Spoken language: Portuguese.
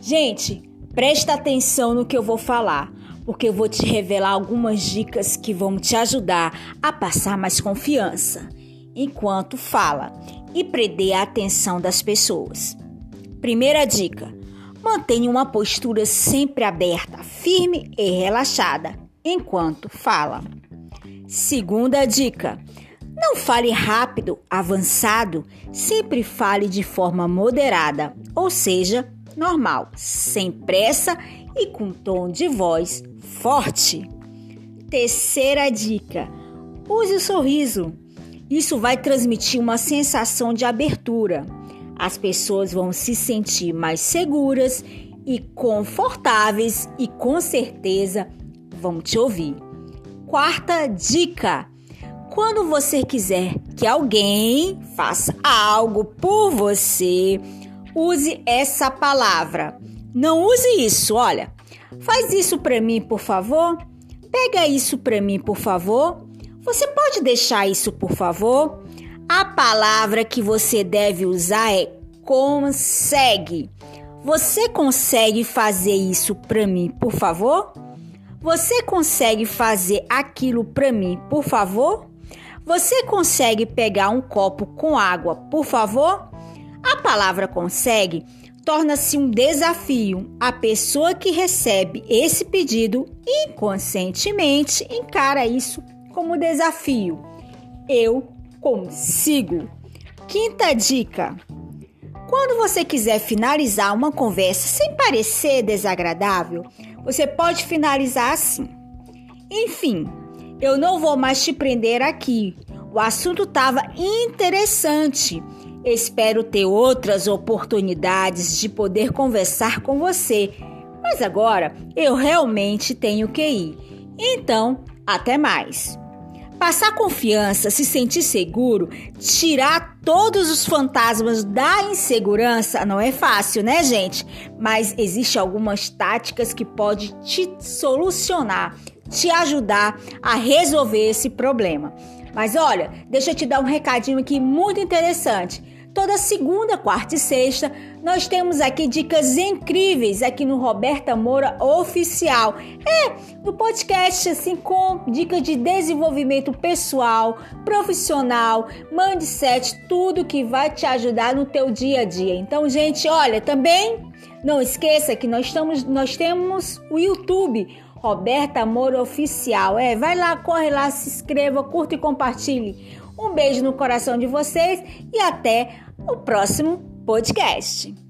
Gente, presta atenção no que eu vou falar, porque eu vou te revelar algumas dicas que vão te ajudar a passar mais confiança enquanto fala e prender a atenção das pessoas. Primeira dica: mantenha uma postura sempre aberta, firme e relaxada enquanto fala. Segunda dica: não fale rápido, avançado, sempre fale de forma moderada, ou seja, normal, sem pressa e com tom de voz forte. Terceira dica: use o sorriso. Isso vai transmitir uma sensação de abertura. As pessoas vão se sentir mais seguras e confortáveis e com certeza vão te ouvir. Quarta dica: quando você quiser que alguém faça algo por você, use essa palavra. Não use isso, olha. Faz isso para mim, por favor. Pega isso para mim, por favor. Você pode deixar isso, por favor? A palavra que você deve usar é consegue. Você consegue fazer isso para mim, por favor? Você consegue fazer aquilo para mim, por favor? Você consegue pegar um copo com água, por favor? A palavra consegue torna-se um desafio. A pessoa que recebe esse pedido inconscientemente encara isso como desafio. Eu consigo. Quinta dica: quando você quiser finalizar uma conversa sem parecer desagradável, você pode finalizar assim. Enfim, eu não vou mais te prender aqui. O assunto estava interessante. Espero ter outras oportunidades de poder conversar com você. Mas agora eu realmente tenho que ir. Então, até mais. Passar confiança, se sentir seguro, tirar todos os fantasmas da insegurança não é fácil, né, gente? Mas existe algumas táticas que pode te solucionar te ajudar a resolver esse problema. Mas olha, deixa eu te dar um recadinho aqui muito interessante. Toda segunda, quarta e sexta, nós temos aqui dicas incríveis aqui no Roberta Moura Oficial. É, no podcast, assim, com dicas de desenvolvimento pessoal, profissional, mindset, tudo que vai te ajudar no teu dia a dia. Então, gente, olha, também não esqueça que nós, estamos, nós temos o YouTube Roberta Amor Oficial. É, vai lá, corre lá, se inscreva, curta e compartilhe. Um beijo no coração de vocês e até o próximo podcast.